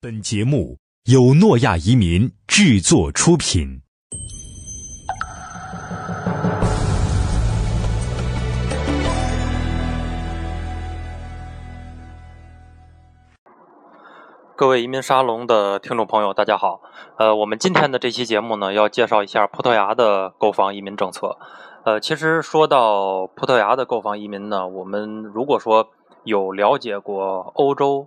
本节目由诺亚移民制作出品。各位移民沙龙的听众朋友，大家好。呃，我们今天的这期节目呢，要介绍一下葡萄牙的购房移民政策。呃，其实说到葡萄牙的购房移民呢，我们如果说有了解过欧洲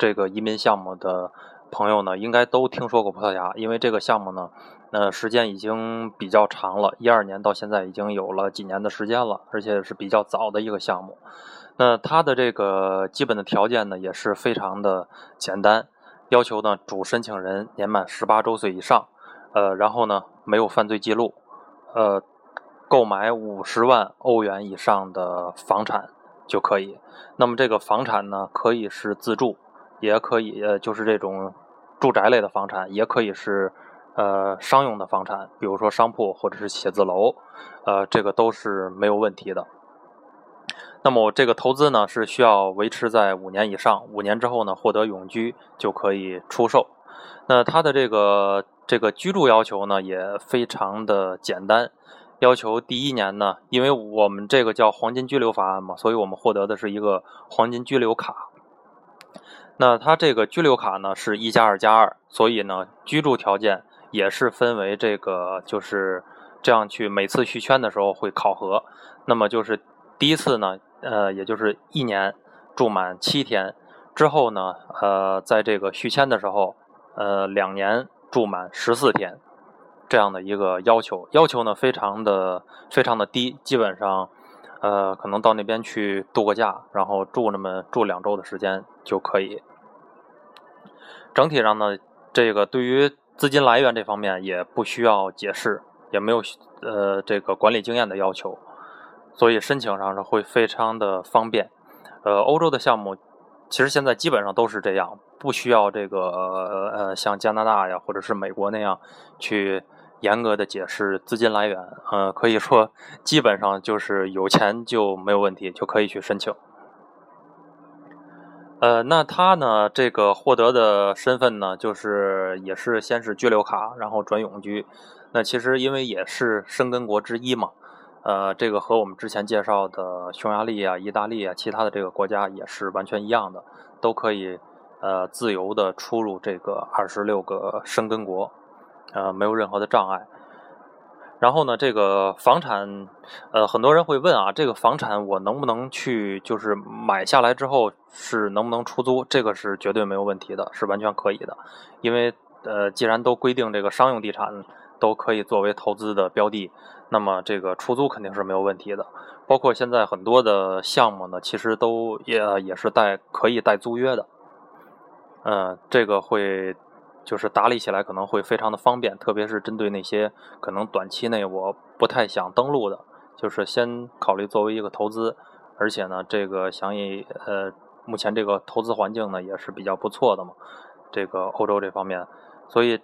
这个移民项目的。朋友呢，应该都听说过葡萄牙，因为这个项目呢，呃，时间已经比较长了，一二年到现在已经有了几年的时间了，而且是比较早的一个项目。那它的这个基本的条件呢，也是非常的简单，要求呢，主申请人年满十八周岁以上，呃，然后呢，没有犯罪记录，呃，购买五十万欧元以上的房产就可以。那么这个房产呢，可以是自住。也可以，呃，就是这种住宅类的房产，也可以是呃商用的房产，比如说商铺或者是写字楼，呃，这个都是没有问题的。那么我这个投资呢是需要维持在五年以上，五年之后呢获得永居就可以出售。那它的这个这个居住要求呢也非常的简单，要求第一年呢，因为我们这个叫黄金居留法案嘛，所以我们获得的是一个黄金居留卡。那它这个居留卡呢是一加二加二，所以呢居住条件也是分为这个就是这样去每次续签的时候会考核。那么就是第一次呢，呃，也就是一年住满七天之后呢，呃，在这个续签的时候，呃，两年住满十四天这样的一个要求。要求呢非常的非常的低，基本上呃可能到那边去度个假，然后住那么住两周的时间就可以。整体上呢，这个对于资金来源这方面也不需要解释，也没有呃这个管理经验的要求，所以申请上是会非常的方便。呃，欧洲的项目其实现在基本上都是这样，不需要这个呃像加拿大呀或者是美国那样去严格的解释资金来源。呃，可以说基本上就是有钱就没有问题，就可以去申请。呃，那他呢？这个获得的身份呢，就是也是先是居留卡，然后转永居。那其实因为也是生根国之一嘛，呃，这个和我们之前介绍的匈牙利啊、意大利啊，其他的这个国家也是完全一样的，都可以呃自由的出入这个二十六个生根国，呃，没有任何的障碍。然后呢，这个房产，呃，很多人会问啊，这个房产我能不能去，就是买下来之后是能不能出租？这个是绝对没有问题的，是完全可以的。因为呃，既然都规定这个商用地产都可以作为投资的标的，那么这个出租肯定是没有问题的。包括现在很多的项目呢，其实都也也是带可以带租约的。嗯，这个会。就是打理起来可能会非常的方便，特别是针对那些可能短期内我不太想登陆的，就是先考虑作为一个投资，而且呢，这个想以呃，目前这个投资环境呢也是比较不错的嘛，这个欧洲这方面，所以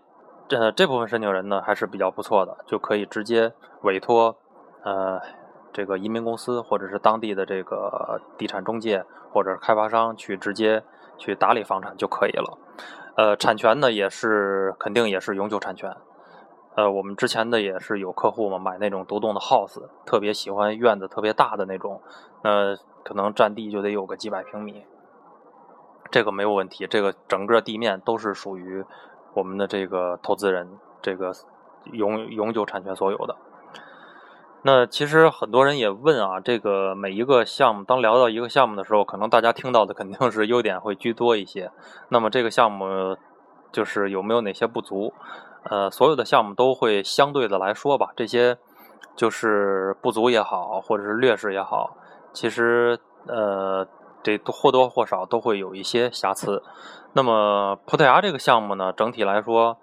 这这部分申请人呢还是比较不错的，就可以直接委托呃这个移民公司或者是当地的这个地产中介或者开发商去直接去打理房产就可以了。呃，产权呢也是肯定也是永久产权。呃，我们之前的也是有客户嘛，买那种独栋的 house，特别喜欢院子特别大的那种，那可能占地就得有个几百平米。这个没有问题，这个整个地面都是属于我们的这个投资人这个永永久产权所有的。那其实很多人也问啊，这个每一个项目，当聊到一个项目的时候，可能大家听到的肯定是优点会居多一些。那么这个项目就是有没有哪些不足？呃，所有的项目都会相对的来说吧，这些就是不足也好，或者是劣势也好，其实呃，这或多或少都会有一些瑕疵。那么葡萄牙这个项目呢，整体来说，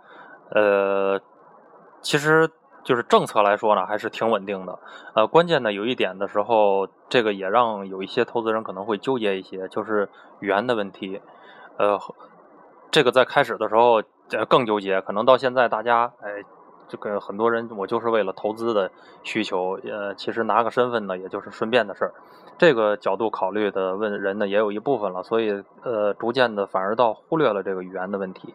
呃，其实。就是政策来说呢，还是挺稳定的。呃，关键呢有一点的时候，这个也让有一些投资人可能会纠结一些，就是语言的问题。呃，这个在开始的时候呃更纠结，可能到现在大家哎这个很多人我就是为了投资的需求，呃，其实拿个身份呢，也就是顺便的事儿。这个角度考虑的问人呢，也有一部分了，所以呃，逐渐的反而到忽略了这个语言的问题。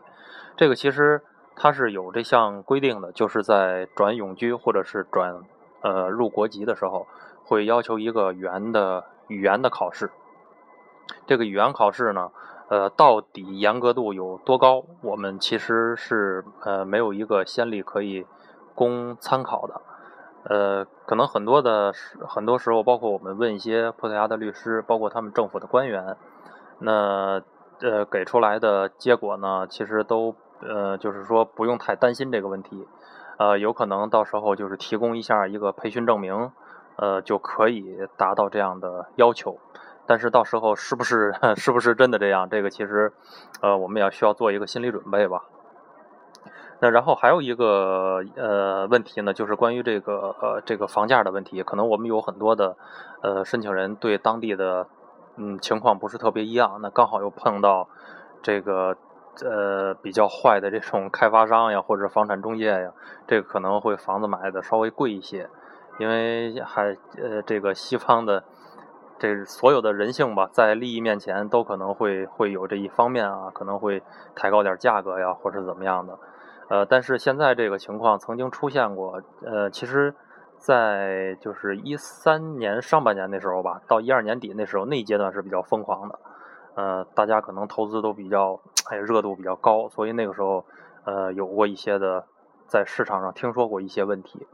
这个其实它是有这项规定的，就是在转永居或者是转呃入国籍的时候，会要求一个语言的语言的考试。这个语言考试呢，呃，到底严格度有多高？我们其实是呃没有一个先例可以供参考的。呃，可能很多的很多时候，包括我们问一些葡萄牙的律师，包括他们政府的官员，那呃给出来的结果呢，其实都呃就是说不用太担心这个问题。呃，有可能到时候就是提供一下一个培训证明，呃就可以达到这样的要求。但是到时候是不是 是不是真的这样？这个其实，呃，我们也需要做一个心理准备吧。那然后还有一个呃问题呢，就是关于这个呃这个房价的问题。可能我们有很多的呃申请人对当地的嗯情况不是特别一样。那刚好又碰到这个呃比较坏的这种开发商呀，或者房产中介呀，这个可能会房子买的稍微贵一些，因为还呃这个西方的。这所有的人性吧，在利益面前都可能会会有这一方面啊，可能会抬高点价格呀，或者怎么样的。呃，但是现在这个情况曾经出现过。呃，其实，在就是一三年上半年那时候吧，到一二年底那时候，那一阶段是比较疯狂的。呃，大家可能投资都比较哎热度比较高，所以那个时候呃有过一些的在市场上听说过一些问题。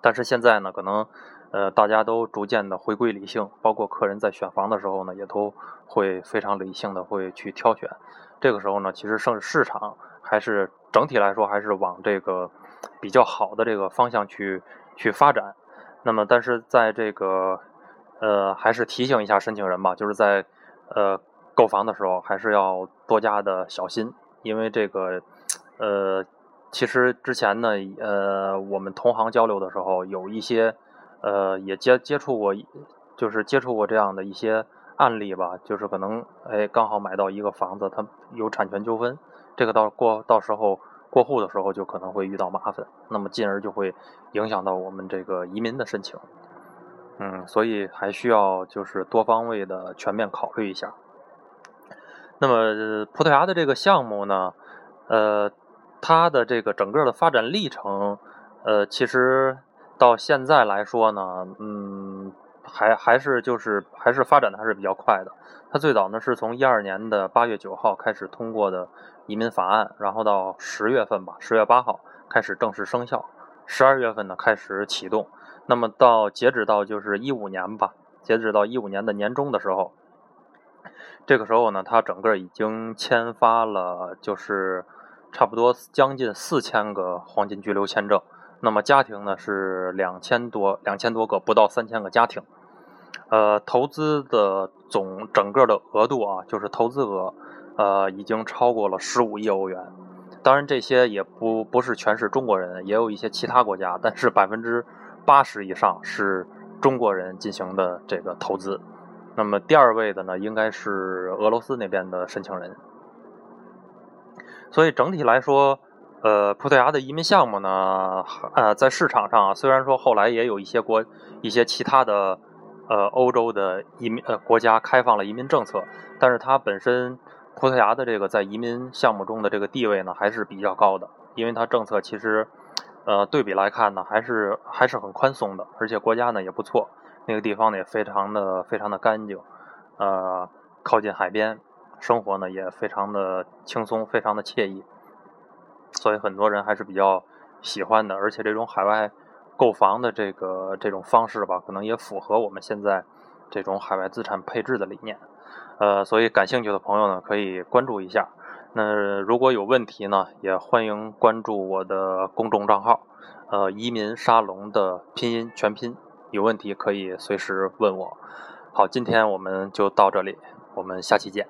但是现在呢，可能。呃，大家都逐渐的回归理性，包括客人在选房的时候呢，也都会非常理性的会去挑选。这个时候呢，其实市市场还是整体来说还是往这个比较好的这个方向去去发展。那么，但是在这个呃，还是提醒一下申请人吧，就是在呃购房的时候还是要多加的小心，因为这个呃，其实之前呢，呃，我们同行交流的时候有一些。呃，也接接触过，就是接触过这样的一些案例吧，就是可能哎，刚好买到一个房子，它有产权纠纷，这个到过到时候过户的时候就可能会遇到麻烦，那么进而就会影响到我们这个移民的申请，嗯，所以还需要就是多方位的全面考虑一下。那么葡萄牙的这个项目呢，呃，它的这个整个的发展历程，呃，其实。到现在来说呢，嗯，还还是就是还是发展的还是比较快的。它最早呢是从一二年的八月九号开始通过的移民法案，然后到十月份吧，十月八号开始正式生效，十二月份呢开始启动。那么到截止到就是一五年吧，截止到一五年的年中的时候，这个时候呢，它整个已经签发了就是差不多将近四千个黄金居留签证。那么家庭呢是两千多两千多个，不到三千个家庭。呃，投资的总整个的额度啊，就是投资额，呃，已经超过了十五亿欧元。当然，这些也不不是全是中国人，也有一些其他国家，但是百分之八十以上是中国人进行的这个投资。那么第二位的呢，应该是俄罗斯那边的申请人。所以整体来说。呃，葡萄牙的移民项目呢，呃，在市场上虽然说后来也有一些国、一些其他的呃欧洲的移民呃国家开放了移民政策，但是它本身葡萄牙的这个在移民项目中的这个地位呢还是比较高的，因为它政策其实呃对比来看呢还是还是很宽松的，而且国家呢也不错，那个地方呢也非常的非常的干净，呃，靠近海边，生活呢也非常的轻松，非常的惬意。所以很多人还是比较喜欢的，而且这种海外购房的这个这种方式吧，可能也符合我们现在这种海外资产配置的理念。呃，所以感兴趣的朋友呢，可以关注一下。那如果有问题呢，也欢迎关注我的公众账号，呃，移民沙龙的拼音全拼。有问题可以随时问我。好，今天我们就到这里，我们下期见。